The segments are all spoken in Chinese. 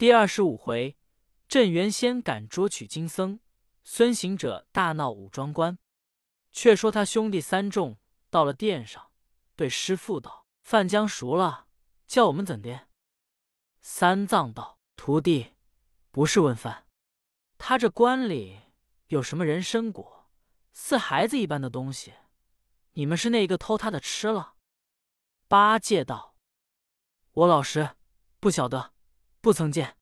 第二十五回，镇元仙赶捉取经僧，孙行者大闹武庄关。却说他兄弟三众到了殿上，对师父道：“饭将熟了，叫我们怎的？”三藏道：“徒弟，不是问饭，他这关里有什么人参果，似孩子一般的东西，你们是那个偷他的吃了？”八戒道：“我老实，不晓得，不曾见。”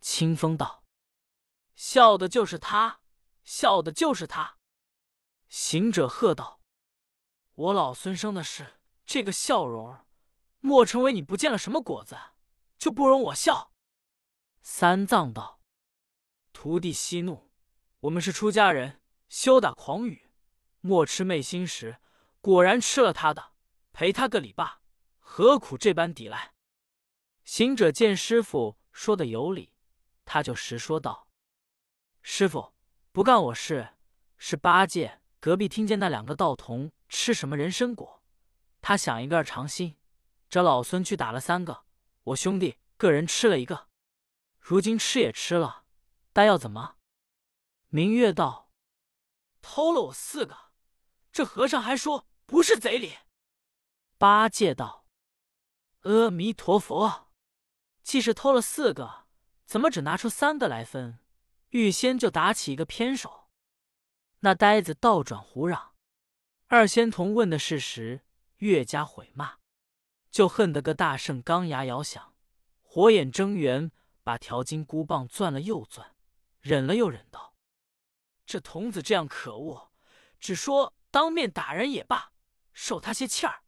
清风道：“笑的就是他，笑的就是他。”行者喝道：“我老孙生的是这个笑容，莫成为你不见了什么果子，就不容我笑。”三藏道：“徒弟息怒，我们是出家人，休打诳语。莫吃昧心时，果然吃了他的，赔他个礼罢，何苦这般抵赖？”行者见师傅说的有理，他就实说道：“师傅不干我事，是八戒。”隔壁听见那两个道童吃什么人参果，他想一个尝新，这老孙去打了三个，我兄弟个人吃了一个，如今吃也吃了，但要怎么？明月道：“偷了我四个，这和尚还说不是贼里。”八戒道：“阿弥陀佛，既是偷了四个，怎么只拿出三个来分？预先就打起一个偏手。”那呆子倒转胡嚷，二仙童问的是实，越加毁骂，就恨得个大圣钢牙咬响，火眼睁圆，把条金箍棒攥了又攥，忍了又忍道：“这童子这样可恶，只说当面打人也罢，受他些气儿，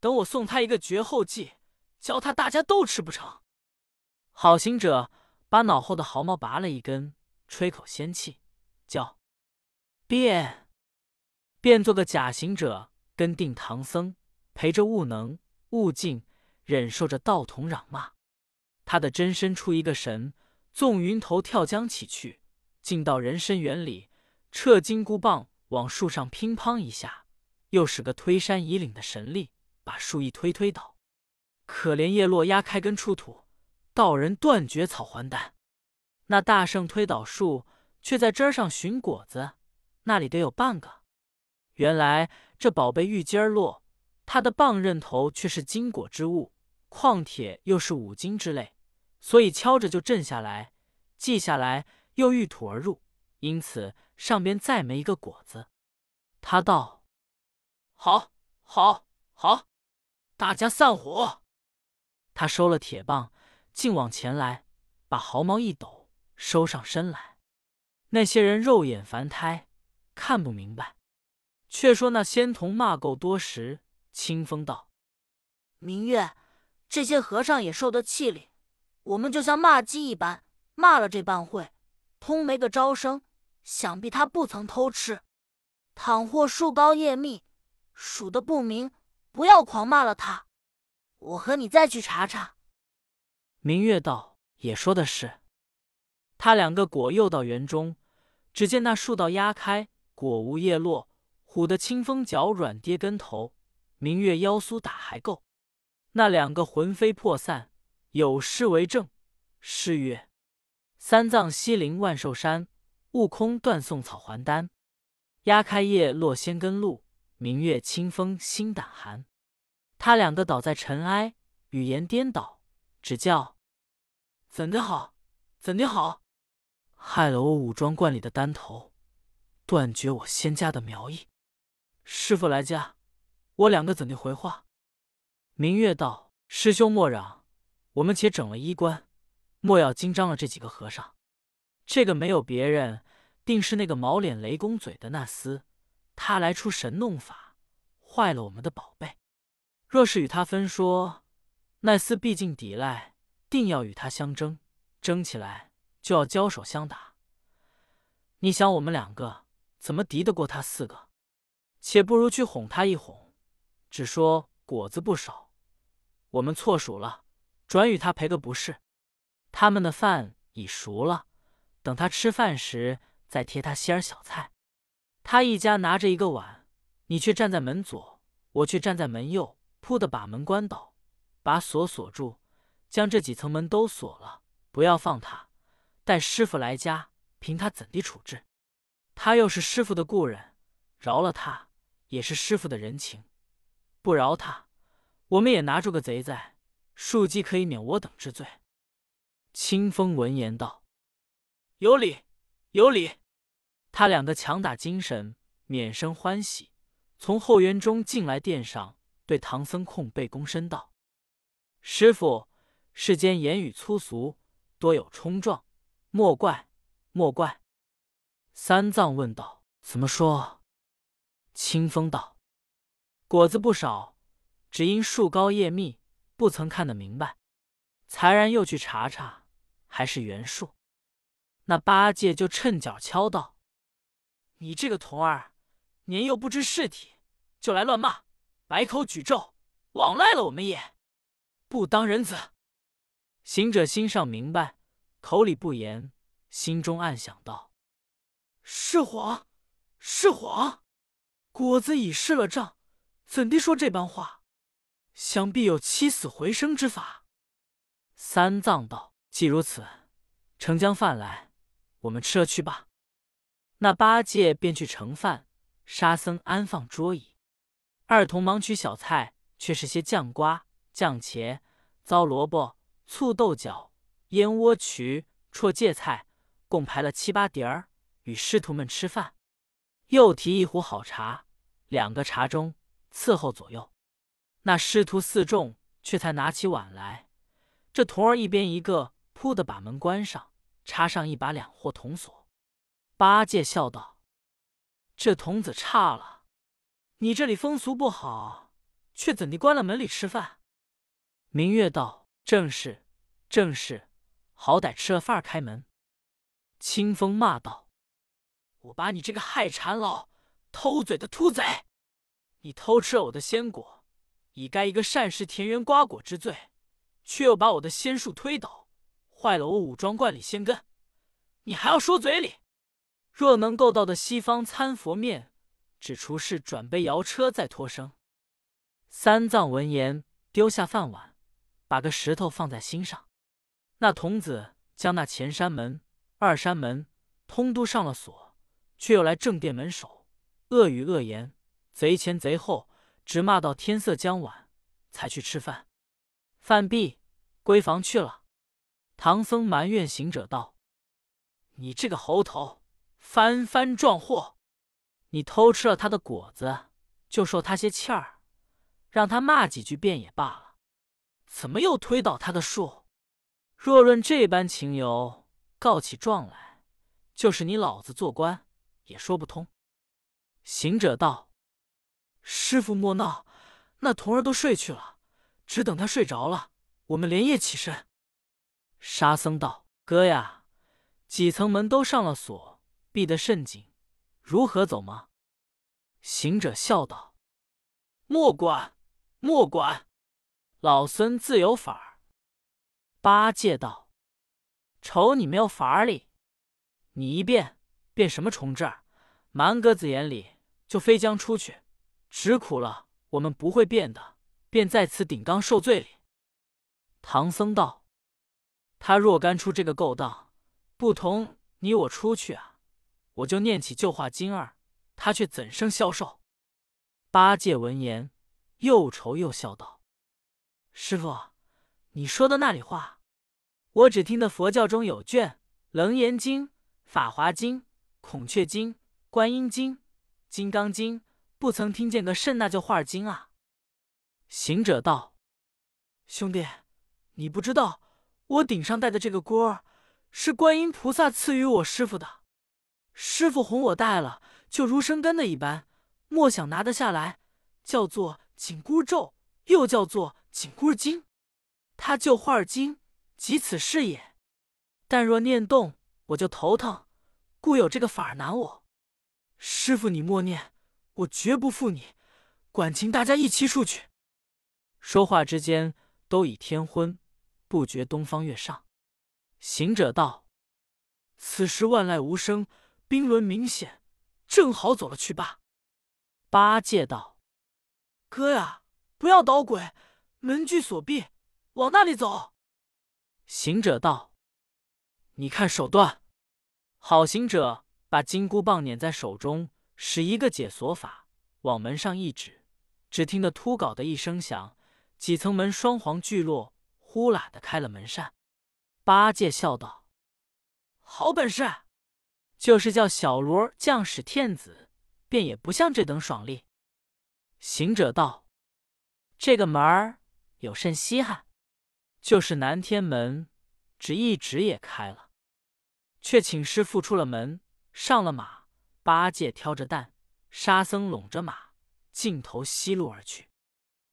等我送他一个绝后计，教他大家都吃不成。”好行者把脑后的毫毛拔了一根，吹口仙气，叫。变，变做个假行者，跟定唐僧，陪着悟能、悟净，忍受着道童嚷骂。他的真身出一个神，纵云头跳江起去，进到人参园里，撤金箍棒往树上乒乓一下，又使个推山移岭的神力，把树一推推倒。可怜叶落压开根出土，道人断绝草还丹。那大圣推倒树，却在枝上寻果子。那里得有半个。原来这宝贝玉尖儿落，他的棒刃头却是金果之物，矿铁又是五金之类，所以敲着就震下来，记下来又遇土而入，因此上边再没一个果子。他道：“好，好，好，大家散伙。”他收了铁棒，竟往前来，把毫毛一抖，收上身来。那些人肉眼凡胎。看不明白，却说那仙童骂够多时，清风道：“明月，这些和尚也受得气力，我们就像骂鸡一般，骂了这半会，通没个招声，想必他不曾偷吃。倘或树高叶密，数的不明，不要狂骂了他。我和你再去查查。”明月道：“也说的是。”他两个果又到园中，只见那树道压开。果无叶落，唬得清风脚软跌跟头，明月腰酥打还够。那两个魂飞魄散，有诗为证：诗曰：“三藏西陵万寿山，悟空断送草还丹。压开叶落仙根露，明月清风心胆寒。”他两个倒在尘埃，语言颠倒，只叫怎的好，怎的好，害了我武装观里的丹头。断绝我仙家的苗裔，师傅来家，我两个怎地回话？明月道：“师兄莫嚷，我们且整了衣冠，莫要惊张了这几个和尚。这个没有别人，定是那个毛脸雷公嘴的那厮，他来出神弄法，坏了我们的宝贝。若是与他分说，奈斯毕竟抵赖，定要与他相争，争起来就要交手相打。你想我们两个？”怎么敌得过他四个？且不如去哄他一哄，只说果子不少，我们错数了，转与他赔个不是。他们的饭已熟了，等他吃饭时再贴他些儿小菜。他一家拿着一个碗，你却站在门左，我却站在门右，扑的把门关倒，把锁锁住，将这几层门都锁了，不要放他，待师傅来家，凭他怎地处置。他又是师傅的故人，饶了他也是师傅的人情；不饶他，我们也拿住个贼在，庶几可以免我等之罪。”清风闻言道：“有理，有理。”他两个强打精神，免生欢喜，从后园中进来殿上，对唐僧空背躬身道：“师傅，世间言语粗俗，多有冲撞，莫怪，莫怪。”三藏问道：“怎么说？”清风道：“果子不少，只因树高叶密，不曾看得明白。才然又去查查，还是原树。”那八戒就趁脚敲道。你这个童儿，年幼不知事体，就来乱骂，百口举咒，枉赖了我们也，不当人子。行者心上明白，口里不言，心中暗想道：“是谎，是谎！果子已失了账，怎地说这般话？想必有起死回生之法。”三藏道：“既如此，盛将饭来，我们吃了去吧。”那八戒便去盛饭，沙僧安放桌椅，二童忙取小菜，却是些酱瓜、酱茄、糟萝卜、醋豆角、腌窝渠、绰芥菜，共排了七八碟儿，与师徒们吃饭。又提一壶好茶，两个茶盅伺候左右。那师徒四众却才拿起碗来，这童儿一边一个，扑的把门关上，插上一把两货铜锁。八戒笑道：“这童子差了，你这里风俗不好，却怎地关了门里吃饭？”明月道：“正是，正是，好歹吃了饭开门。”清风骂道：“我把你这个害馋老、偷嘴的秃贼！你偷吃了我的仙果，已该一个善食田园瓜果之罪，却又把我的仙树推倒，坏了我武装观里仙根，你还要说嘴里？”若能够到的西方参佛面，只除是转杯摇车再脱生。三藏闻言，丢下饭碗，把个石头放在心上。那童子将那前山门、二山门通都上了锁，却又来正殿门首，恶语恶言，贼前贼后，直骂到天色将晚，才去吃饭。饭毕，归房去了。唐僧埋怨行者道：“你这个猴头！”翻番撞祸！你偷吃了他的果子，就受他些气儿，让他骂几句便也罢了，怎么又推倒他的树？若论这般情由，告起状来，就是你老子做官也说不通。行者道：“师傅莫闹，那童儿都睡去了，只等他睡着了，我们连夜起身。”沙僧道：“哥呀，几层门都上了锁。”闭得甚紧，如何走吗？行者笑道：“莫管，莫管，老孙自有法儿。”八戒道：“瞅你没有法儿哩！你一变变什么虫子儿？蛮鸽子眼里就飞将出去，只苦了我们不会变的，便在此顶缸受罪哩。”唐僧道：“他若干出这个勾当，不同你我出去啊！”我就念起旧话经儿，他却怎生消受？八戒闻言，又愁又笑道：“师傅，你说的那里话？我只听得佛教中有卷《楞严经》《法华经》《孔雀经》《观音经》《金刚经》，不曾听见个甚那叫话经啊。”行者道：“兄弟，你不知道，我顶上戴的这个锅儿，是观音菩萨赐予我师傅的。”师傅哄我戴了，就如生根的一般，莫想拿得下来，叫做紧箍咒，又叫做紧箍儿经。他就画经，即此事也。但若念动，我就头疼，故有这个法儿难我。师傅你莫念，我绝不负你。管请大家一起出去。说话之间，都已天昏，不觉东方月上。行者道：“此时万籁无声。”冰轮明显，正好走了去罢。八戒道：“哥呀，不要捣鬼，门具锁闭，往那里走？”行者道：“你看手段。好行者把金箍棒捻在手中，使一个解锁法，往门上一指，只听得突镐的一声响，几层门双簧聚落，呼啦的开了门扇。八戒笑道：“好本事，就是叫小罗将使天子，便也不像这等爽利。”行者道：“这个门儿有甚稀罕？就是南天门，只一指也开了。”却请师傅出了门，上了马。八戒挑着担，沙僧拢着马，径头西路而去。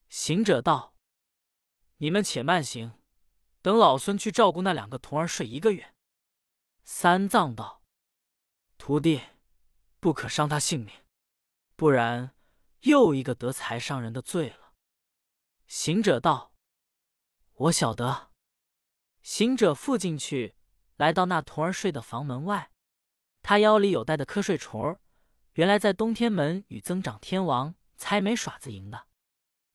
行者道：“你们且慢行，等老孙去照顾那两个童儿睡一个月。”三藏道：“徒弟，不可伤他性命，不然又一个得财伤人的罪了。”行者道：“我晓得。”行者附进去。来到那童儿睡的房门外，他腰里有带的瞌睡虫儿，原来在东天门与增长天王猜眉耍子赢的。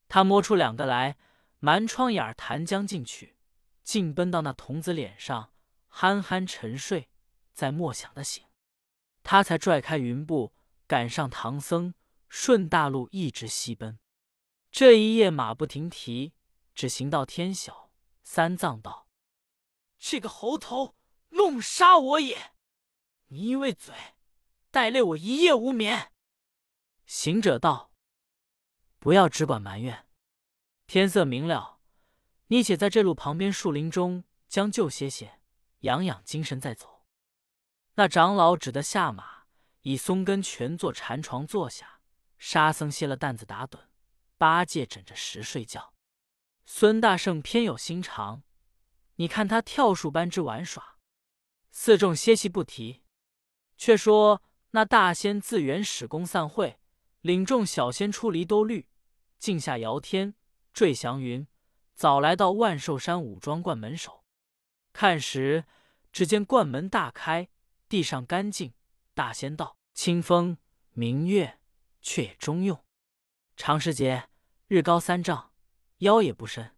他摸出两个来，瞒窗眼儿弹将进去，竟奔到那童子脸上，憨憨沉睡，再莫想的醒。他才拽开云布，赶上唐僧，顺大路一直西奔。这一夜马不停蹄，只行到天晓。三藏道：“这个猴头！”弄杀我也！你因为嘴，带累我一夜无眠。行者道：“不要只管埋怨。天色明了，你且在这路旁边树林中将就歇歇，养养精神再走。”那长老只得下马，以松根全坐禅床坐下。沙僧歇了担子打盹，八戒枕着石睡觉。孙大圣偏有心肠，你看他跳树般之玩耍。四众歇息不提，却说那大仙自原始宫散会，领众小仙出离兜率，径下摇天，坠祥云，早来到万寿山五庄观门首。看时，只见观门大开，地上干净。大仙道：“清风明月，却也中用。长时节，日高三丈，腰也不深。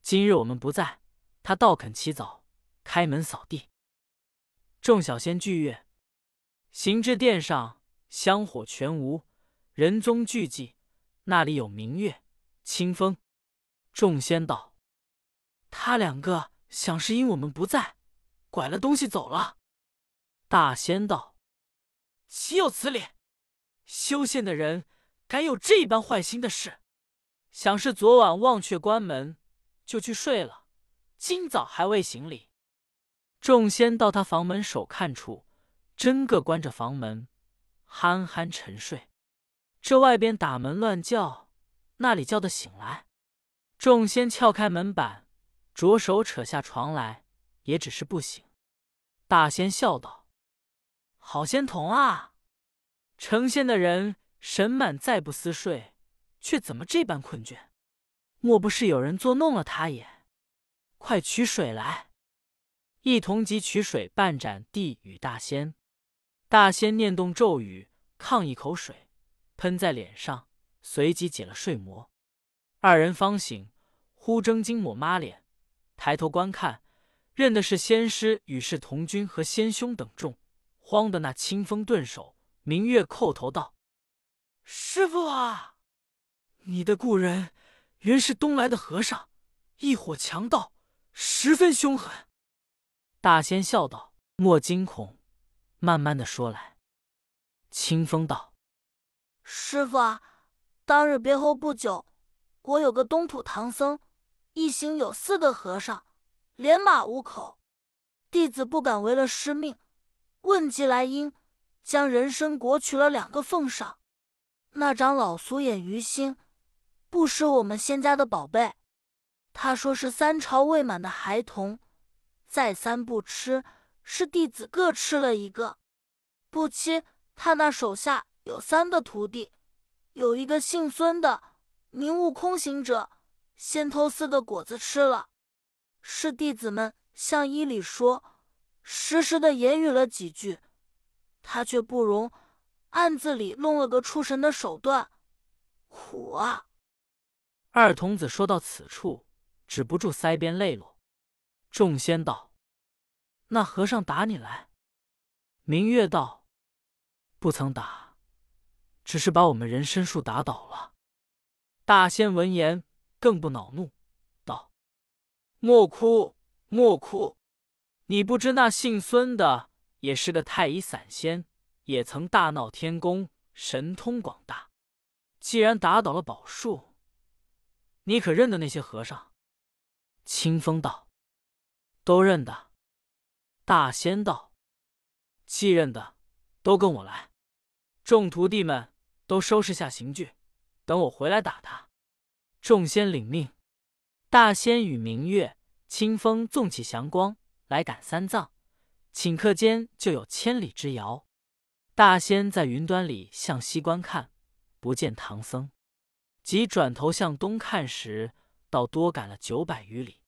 今日我们不在，他倒肯起早开门扫地。”众小仙聚月，行至殿上，香火全无，人踪俱寂。那里有明月、清风？众仙道：“他两个想是因我们不在，拐了东西走了。”大仙道：“岂有此理！修仙的人敢有这般坏心的事？想是昨晚忘却关门，就去睡了，今早还未行礼。”众仙到他房门首看处，真个关着房门，憨憨沉睡。这外边打门乱叫，那里叫得醒来。众仙撬开门板，着手扯下床来，也只是不醒。大仙笑道：“好仙童啊，成仙的人神满，再不思睡，却怎么这般困倦？莫不是有人作弄了他也？快取水来。”一同即取水半盏递与大仙，大仙念动咒语，抗一口水，喷在脸上，随即解了睡魔。二人方醒，忽睁睛抹抹脸，抬头观看，认的是仙师与世同君和仙兄等众，慌的那清风顿首，明月叩头道：“师傅啊，你的故人原是东来的和尚，一伙强盗，十分凶狠。”大仙笑道：“莫惊恐，慢慢的说来。”清风道：“师傅啊，当日别后不久，我有个东土唐僧，一行有四个和尚，连马五口，弟子不敢违了师命，问及来因，将人参果取了两个奉上。那长老俗眼于心，不识我们仙家的宝贝，他说是三朝未满的孩童。”再三不吃，是弟子各吃了一个。不期他那手下有三个徒弟，有一个姓孙的，名悟空行者，先偷四个果子吃了。是弟子们向衣里说，时时的言语了几句，他却不容，暗自里弄了个出神的手段，苦啊！二童子说到此处，止不住腮边泪落。众仙道：“那和尚打你来？”明月道：“不曾打，只是把我们人参树打倒了。”大仙闻言更不恼怒，道：“莫哭，莫哭！你不知那姓孙的也是个太乙散仙，也曾大闹天宫，神通广大。既然打倒了宝树，你可认得那些和尚？”清风道：“都认得。”大仙道：“既认得，都跟我来。众徒弟们都收拾下刑具。”等我回来打他。众仙领命，大仙与明月、清风纵起祥光来赶三藏，顷刻间就有千里之遥。大仙在云端里向西观看，不见唐僧，即转头向东看时，倒多赶了九百余里。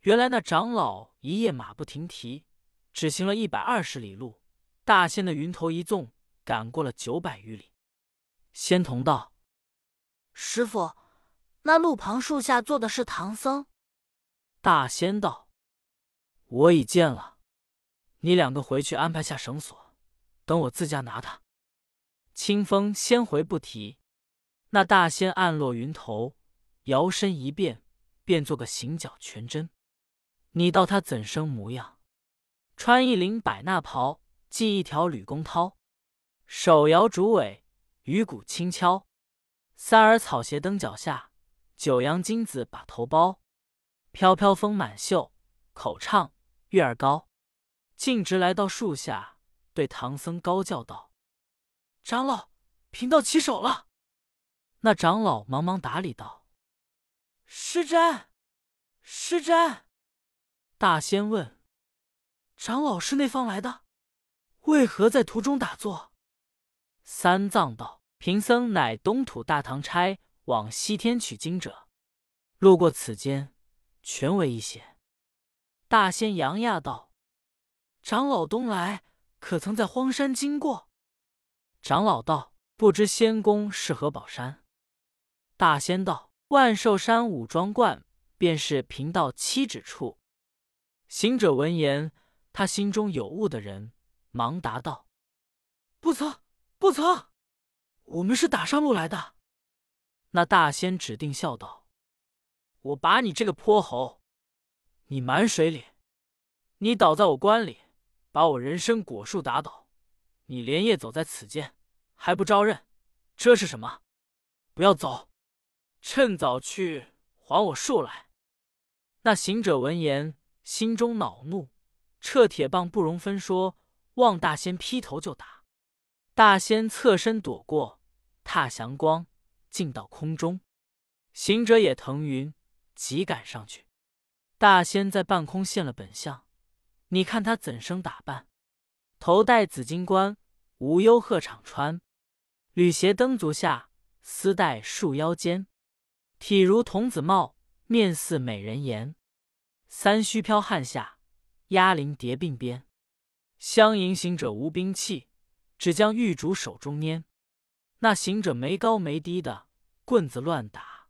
原来那长老一夜马不停蹄，只行了一百二十里路。大仙的云头一纵，赶过了九百余里。仙童道。师傅，那路旁树下坐的是唐僧。大仙道：“我已见了，你两个回去安排下绳索，等我自家拿他。”清风先回不提。那大仙暗落云头，摇身一变，变做个行脚全真。你道他怎生模样？穿一领百衲袍，系一条吕公绦，手摇竹苇，鱼骨轻敲。三儿草鞋蹬脚下，九阳金子把头包，飘飘风满袖，口唱月儿高。径直来到树下，对唐僧高叫道：“长老，贫道起手了。”那长老忙忙打礼道：“施斋，施斋。”大仙问：“长老是那方来的？为何在途中打坐？”三藏道。贫僧乃东土大唐差往西天取经者，路过此间，全为一邪。大仙扬亚道：“长老东来，可曾在荒山经过？”长老道：“不知仙宫是何宝山？”大仙道：“万寿山五庄观，便是贫道七指处。”行者闻言，他心中有悟的人，忙答道：“不曾，不曾。”我们是打上路来的。那大仙指定笑道：“我把你这个泼猴，你满水里，你倒在我关里，把我人参果树打倒，你连夜走在此间，还不招认？这是什么？不要走，趁早去还我树来。”那行者闻言，心中恼怒，撤铁棒不容分说，望大仙劈头就打。大仙侧身躲过。踏祥光，进到空中。行者也腾云，急赶上去。大仙在半空现了本相，你看他怎生打扮？头戴紫金冠，无忧鹤氅穿；履鞋蹬足下，丝带束腰间。体如童子貌，面似美人颜。三须飘汗下，压铃叠鬓边。相迎行者无兵器，只将玉竹手中拈。那行者没高没低的棍子乱打，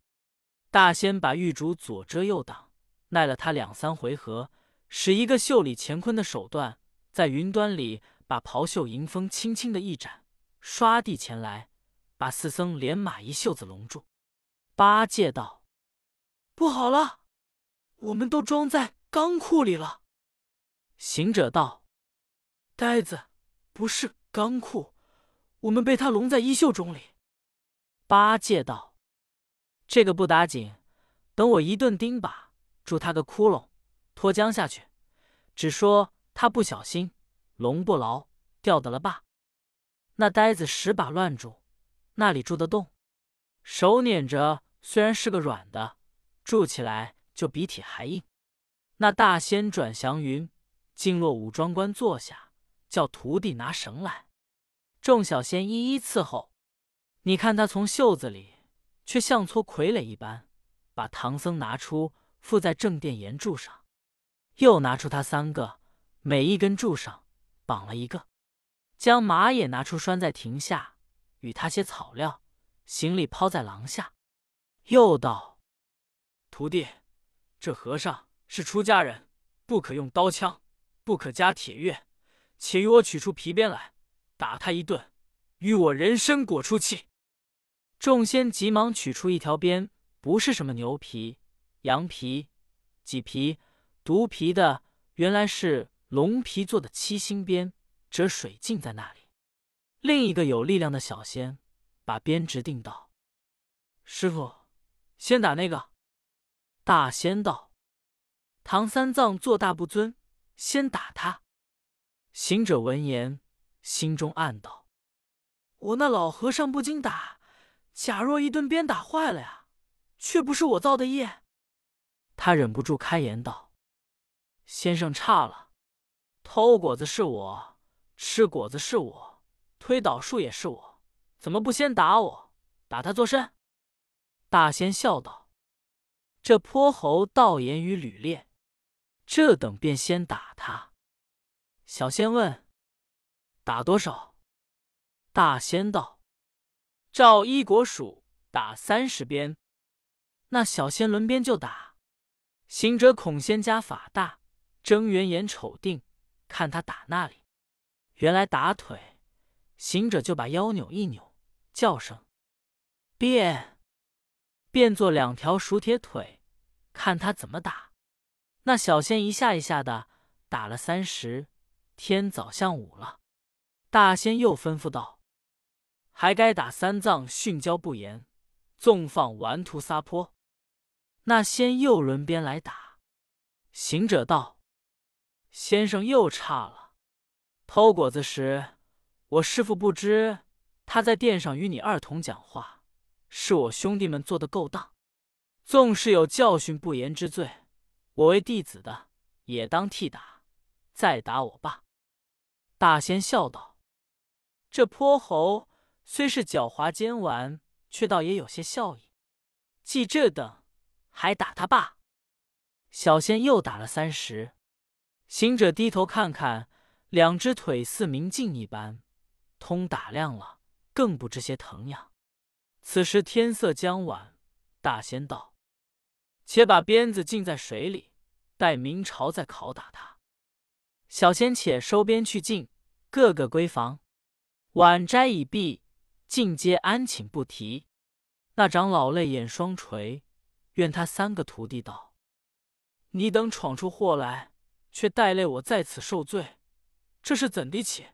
大仙把玉竹左遮右挡，耐了他两三回合，使一个袖里乾坤的手段，在云端里把袍袖迎风轻轻的一展，唰地前来，把四僧连马一袖子笼住。八戒道：“不好了，我们都装在钢库里了。”行者道：“呆子，不是钢库。”我们被他笼在衣袖中里。八戒道：“这个不打紧，等我一顿钉耙，住他个窟窿，脱缰下去。只说他不小心，笼不牢，掉得了罢。那呆子十把乱住，那里住得动？手捻着，虽然是个软的，住起来就比铁还硬。那大仙转祥云，进落武装官坐下，叫徒弟拿绳来。”众小仙一一伺候，你看他从袖子里，却像撮傀儡一般，把唐僧拿出，附在正殿檐柱上，又拿出他三个，每一根柱上绑了一个，将马也拿出拴在亭下，与他些草料，行李抛在廊下，又道：“徒弟，这和尚是出家人，不可用刀枪，不可加铁钺，且与我取出皮鞭来，打他一顿，与我人参果出气。”众仙急忙取出一条鞭，不是什么牛皮、羊皮、麂皮、毒皮的，原来是龙皮做的七星鞭，折水镜在那里。另一个有力量的小仙把鞭直定道：“师傅，先打那个。”大仙道：“唐三藏做大不尊，先打他。”行者闻言，心中暗道：“我那老和尚不经打。”假若一顿鞭打坏了呀，却不是我造的业。他忍不住开言道：“先生差了，偷果子是我，吃果子是我，推倒树也是我，怎么不先打我？打他作甚？”大仙笑道：“这泼猴道言语屡劣，这等便先打他。”小仙问：“打多少？”大仙道。照一国数打三十鞭，那小仙轮鞭就打。行者恐仙家法大，睁圆眼瞅定，看他打那里，原来打腿。行者就把腰扭一扭，叫声变，变作两条熟铁腿，看他怎么打。那小仙一下一下的打了三十，天早向午了。大仙又吩咐道。还该打三藏训教不严，纵放顽徒撒泼。那仙又轮鞭来打。行者道：“先生又差了。偷果子时，我师傅不知他在殿上与你二童讲话，是我兄弟们做的勾当。纵是有教训不严之罪，我为弟子的也当替打，再打我爸。”大仙笑道：“这泼猴。”虽是狡猾奸顽，却倒也有些笑意。既这等，还打他罢。小仙又打了三十。行者低头看看，两只腿似明镜一般，通打亮了，更不知些疼痒。此时天色将晚，大仙道：“且把鞭子浸在水里，待明朝再拷打他。”小仙且收鞭去净，个个归房。晚斋已毕。尽皆安寝不提。那长老泪眼双垂，怨他三个徒弟道：“你等闯出祸来，却带累我在此受罪，这是怎的起？”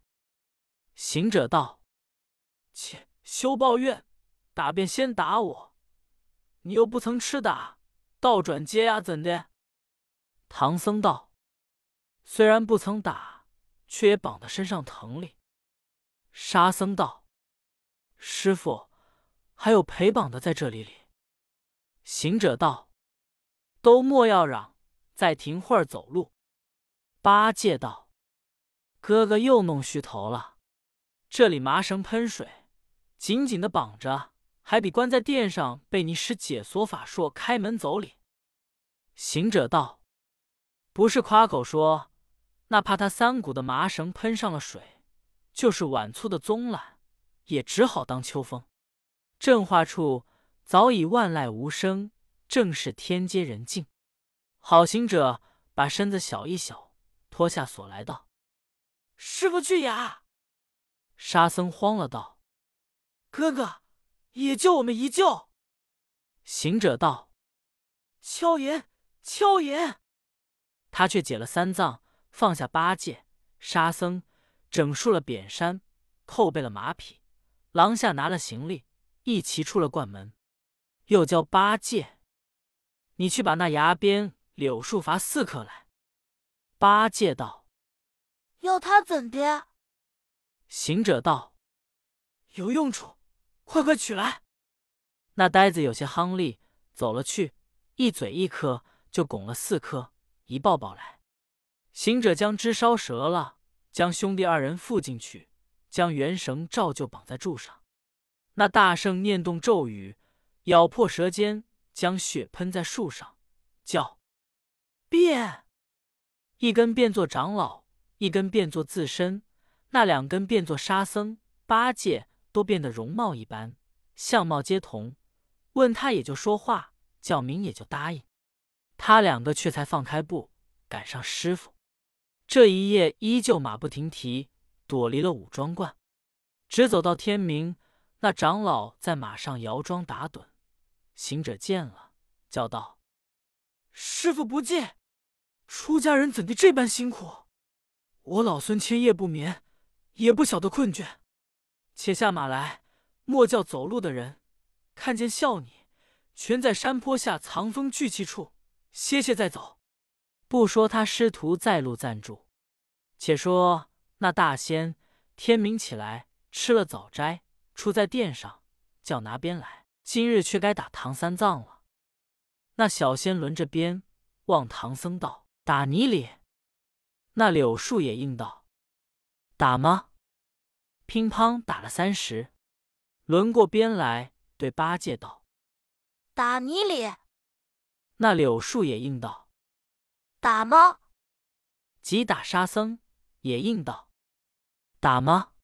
行者道：“切，休抱怨，打便先打我，你又不曾吃打，倒转接呀，怎的？”唐僧道：“虽然不曾打，却也绑得身上疼哩。”沙僧道。师傅，还有陪绑的在这里里。行者道：“都莫要嚷，再停会儿走路。”八戒道：“哥哥又弄虚头了。这里麻绳喷水，紧紧的绑着，还比关在殿上被你使解锁法术开门走里。”行者道：“不是夸口说，那怕他三股的麻绳喷上了水，就是碗粗的棕缆。”也只好当秋风。正话处早已万籁无声，正是天阶人静。好行者把身子小一小，脱下锁来道：“师傅去雅！”沙僧慌了道：“哥哥，也救我们一救。”行者道：“敲言，敲言。”他却解了三藏，放下八戒、沙僧，整束了扁衫，扣备了马匹。廊下拿了行李，一齐出了关门，又叫八戒：“你去把那崖边柳树伐四棵来。”八戒道：“要他怎的？”行者道：“有用处，快快取来。”那呆子有些夯力，走了去，一嘴一颗，就拱了四颗，一抱抱来。行者将枝烧折了，将兄弟二人附进去。将元绳照旧绑在柱上，那大圣念动咒语，咬破舌尖，将血喷在树上，叫变，一根变作长老，一根变作自身，那两根变作沙僧、八戒，都变得容貌一般，相貌皆同。问他也就说话，叫名也就答应。他两个却才放开步，赶上师傅。这一夜依旧马不停蹄，躲离了武庄观，直走到天明。那长老在马上摇桩打盹，行者见了，叫道：“师傅不见，出家人怎地这般辛苦？我老孙千夜不眠，也不晓得困倦。且下马来，莫叫走路的人看见笑你。全在山坡下藏风聚气处歇歇再走。”不说他师徒在路暂住，且说那大仙天明起来吃了早斋。出在殿上，叫拿鞭来。今日却该打唐三藏了。那小仙轮着鞭，望唐僧道：“打你哩！”那柳树也应道：“打吗？”乒乓打了三十，轮过边来，对八戒道：“打你哩！”那柳树也应道：“打吗？”即打沙僧也应道：“打吗？”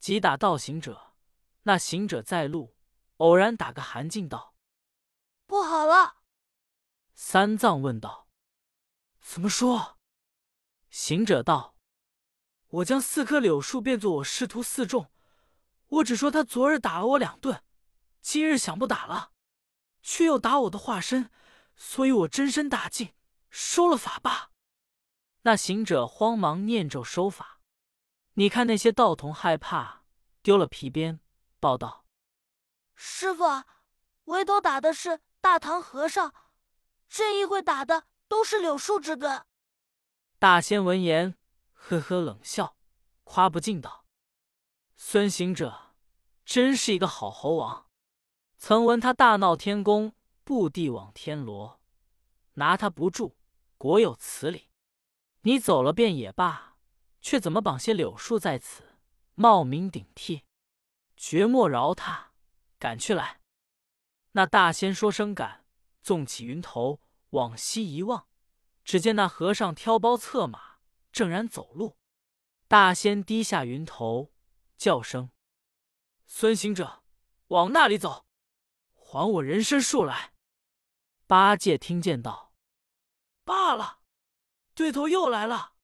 即打道行者。那行者在路，偶然打个寒噤，道：“不好了。”三藏问道：“怎么说？”行者道：“我将四棵柳树变作我师徒四众，我只说他昨日打了我两顿，今日想不打了，却又打我的化身，所以我真身大惊，收了法吧。”那行者慌忙念咒收法。你看那些道童害怕，丢了皮鞭。报道：“师傅，围头打的是大唐和尚，这一会打的都是柳树之根。”大仙闻言，呵呵冷笑，夸不尽道：“孙行者真是一个好猴王。曾闻他大闹天宫，布地往天罗，拿他不住，果有此理。你走了便也罢，却怎么绑些柳树在此，冒名顶替？”绝莫饶他！赶去来！那大仙说声赶，纵起云头往西一望，只见那和尚挑包策马，正然走路。大仙低下云头，叫声：“孙行者，往那里走？还我人参树来！”八戒听见道：“罢了，对头又来了。”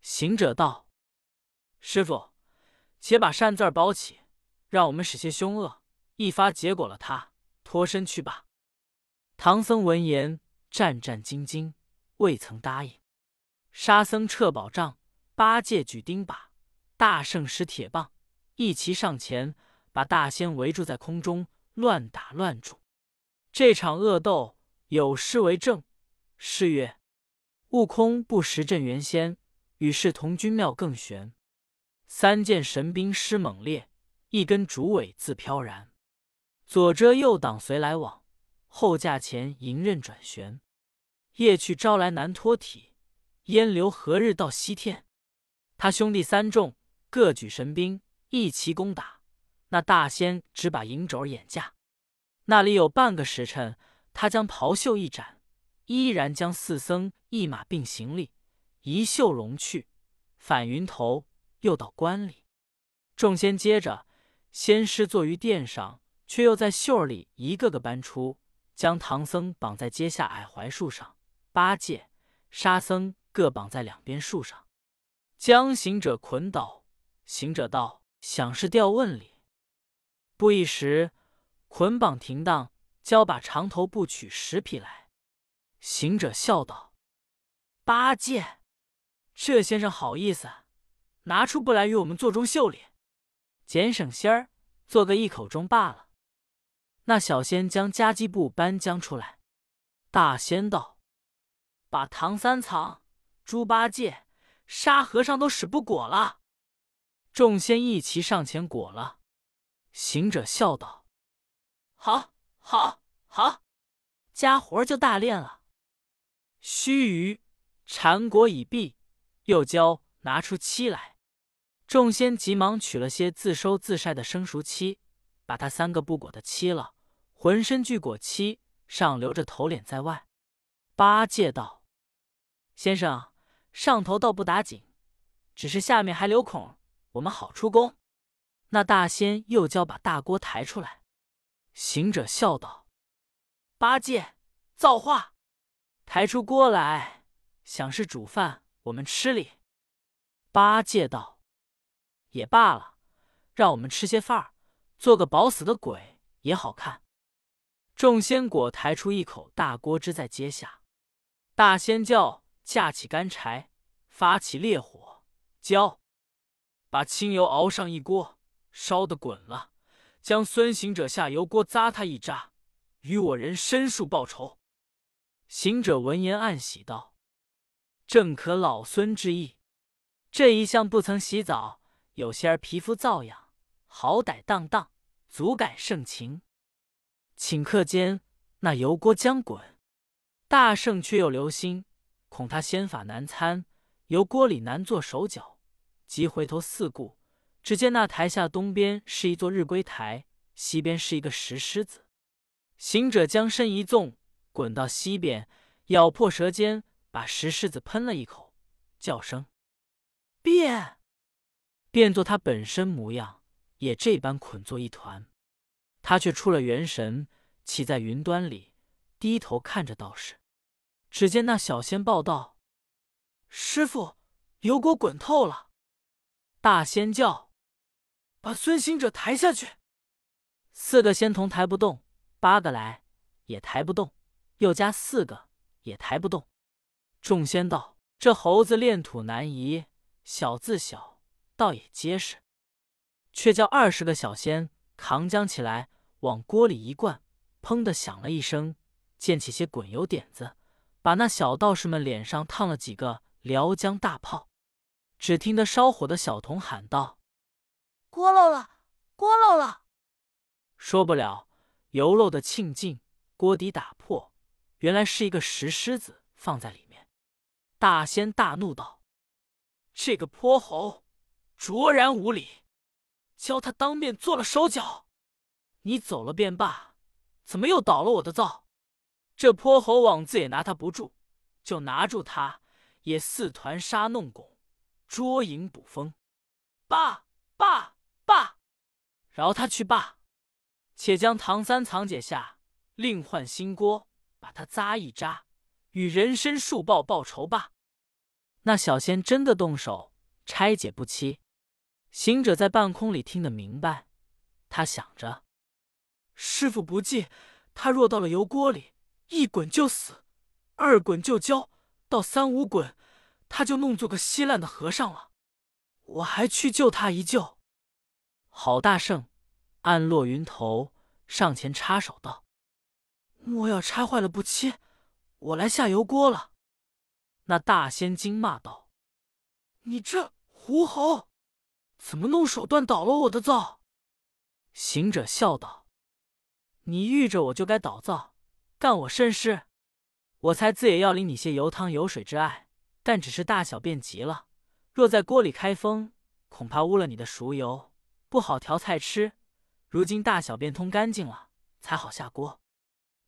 行者道：“师傅，且把扇字包起。”让我们使些凶恶，一发结果了他，脱身去吧。唐僧闻言，战战兢兢，未曾答应。沙僧撤宝杖，八戒举钉耙，大圣使铁棒，一齐上前，把大仙围住在空中，乱打乱住。这场恶斗有诗为证：诗曰：“悟空不识镇元仙，与世同君妙更玄。三件神兵施猛烈。”一根竹尾自飘然，左遮右挡随来往，后架前迎刃转旋。夜去朝来难脱体，烟流何日到西天？他兄弟三众各举神兵，一齐攻打。那大仙只把银肘掩架，那里有半个时辰，他将袍袖一展，依然将四僧一马并行李一袖龙去，返云头，又到关里。众仙接着。仙师坐于殿上，却又在袖里一个个搬出，将唐僧绑在阶下矮槐树上，八戒、沙僧各绑在两边树上，将行者捆倒。行者道：“想是吊问里。”不一时，捆绑停当，交把长头布取十匹来。行者笑道：“八戒，这先生好意思，拿出布来与我们做中袖里。”俭省心儿，做个一口钟罢了。那小仙将夹击布搬将出来。大仙道：“把唐三藏、猪八戒、沙和尚都使不裹了。”众仙一齐上前裹了。行者笑道：“好，好，好，家活就大练了。”须臾，缠裹已毕，又教拿出漆来。众仙急忙取了些自收自晒的生熟漆，把他三个不裹的漆了，浑身俱裹漆，上留着头脸在外。八戒道：“先生，上头倒不打紧，只是下面还留孔，我们好出宫。”那大仙又叫把大锅抬出来。行者笑道：“八戒造化，抬出锅来，想是煮饭我们吃哩。”八戒道：“也罢了，让我们吃些饭，做个饱死的鬼也好看。”众仙果抬出一口大锅支在阶下，大仙叫架起干柴，发起烈火，浇，把清油熬上一锅，烧得滚了，将孙行者下油锅扎他一扎，与我人申数报仇。行者闻言暗喜道：“正可老孙之意。这一向不曾洗澡，有些儿皮肤瘙痒，好歹荡荡，足感盛情。”顷刻间，那油锅将滚，大圣却又留心，恐他仙法难参，油锅里难做手脚，即回头四顾，只见那台下东边是一座日归台，西边是一个石狮子。行者将身一纵，滚到西边，咬破舌尖，把石狮子喷了一口，叫声变，变作他本身模样，也这般捆作一团。他却出了元神，骑在云端里，低头看着道士。只见那小仙报道：“师傅，油锅滚透了。”大仙叫：“把孙行者抬下去。”四个仙童抬不动，八个来也抬不动，又加四个也抬不动。众仙道：“这猴子炼土难移，小自小，倒也结实。”却叫二十个小仙扛将起来。往锅里一灌，砰的响了一声，溅起些滚油点子，把那小道士们脸上烫了几个辽江大泡。只听得烧火的小童喊道：“锅漏了，锅漏了！”说不了，油漏的庆尽，锅底打破，原来是一个石狮子放在里面。大仙大怒道：“这个泼猴，卓然无礼，教他当面做了手脚。”你走了便罢，怎么又倒了我的灶？这泼猴网子也拿他不住，就拿住他，也似团沙弄拱，捉影捕风。罢罢罢，饶他去罢。且将唐三藏解下，另换新锅，把他扎一扎，与人参树报报仇吧。那小仙真的动手拆解不期。行者在半空里听得明白，他想着。师傅不济，他若到了油锅里，一滚就死，二滚就焦，到三五滚，他就弄做个稀烂的和尚了。我还去救他一救。郝大圣暗落云头，上前插手道：“莫要拆坏了不期，我来下油锅了。”那大仙惊骂道：“你这狐猴，怎么弄手段倒了我的灶？”行者笑道。你遇着我就该倒灶，干我甚事？我猜自也要领你些油汤油水之爱，但只是大小便急了，若在锅里开封，恐怕污了你的熟油，不好调菜吃。如今大小便通干净了，才好下锅。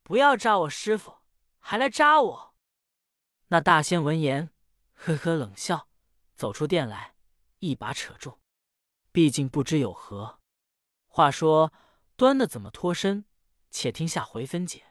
不要扎我师傅，还来扎我！那大仙闻言，呵呵冷笑，走出店来，一把扯住。毕竟不知有何话说，端的怎么脱身？且听下回分解。